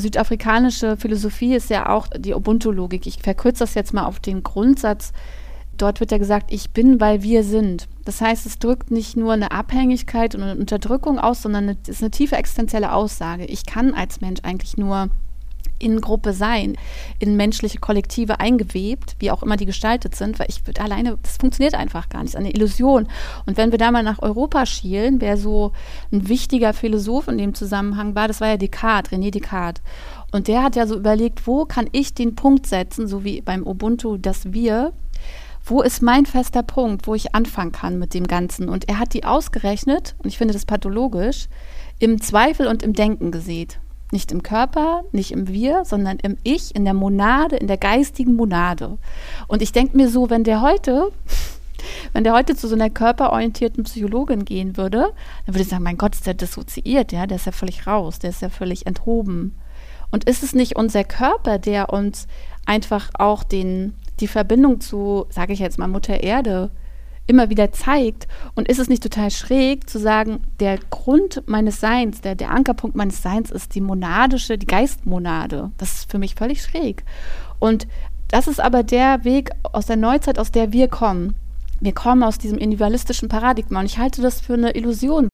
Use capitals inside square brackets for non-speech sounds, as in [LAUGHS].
südafrikanische Philosophie ist ja auch die Ubuntu-Logik. Ich verkürze das jetzt mal auf den Grundsatz. Dort wird ja gesagt, ich bin, weil wir sind. Das heißt, es drückt nicht nur eine Abhängigkeit und eine Unterdrückung aus, sondern es ist eine tiefe existenzielle Aussage. Ich kann als Mensch eigentlich nur in Gruppe sein, in menschliche Kollektive eingewebt, wie auch immer die gestaltet sind, weil ich würde alleine, das funktioniert einfach gar nicht, das ist eine Illusion. Und wenn wir da mal nach Europa schielen, wer so ein wichtiger Philosoph in dem Zusammenhang war, das war ja Descartes, René Descartes. Und der hat ja so überlegt, wo kann ich den Punkt setzen, so wie beim Ubuntu, dass wir wo ist mein fester Punkt, wo ich anfangen kann mit dem Ganzen? Und er hat die ausgerechnet, und ich finde das pathologisch, im Zweifel und im Denken gesät. Nicht im Körper, nicht im Wir, sondern im Ich, in der Monade, in der geistigen Monade. Und ich denke mir so, wenn der heute, [LAUGHS] wenn der heute zu so einer körperorientierten Psychologin gehen würde, dann würde ich sagen, mein Gott, ist der dissoziiert, ja, der ist ja völlig raus, der ist ja völlig enthoben. Und ist es nicht unser Körper, der uns einfach auch den, die Verbindung zu, sage ich jetzt mal, Mutter Erde immer wieder zeigt. Und ist es nicht total schräg zu sagen, der Grund meines Seins, der, der Ankerpunkt meines Seins ist die monadische, die Geistmonade. Das ist für mich völlig schräg. Und das ist aber der Weg aus der Neuzeit, aus der wir kommen. Wir kommen aus diesem individualistischen Paradigma und ich halte das für eine Illusion,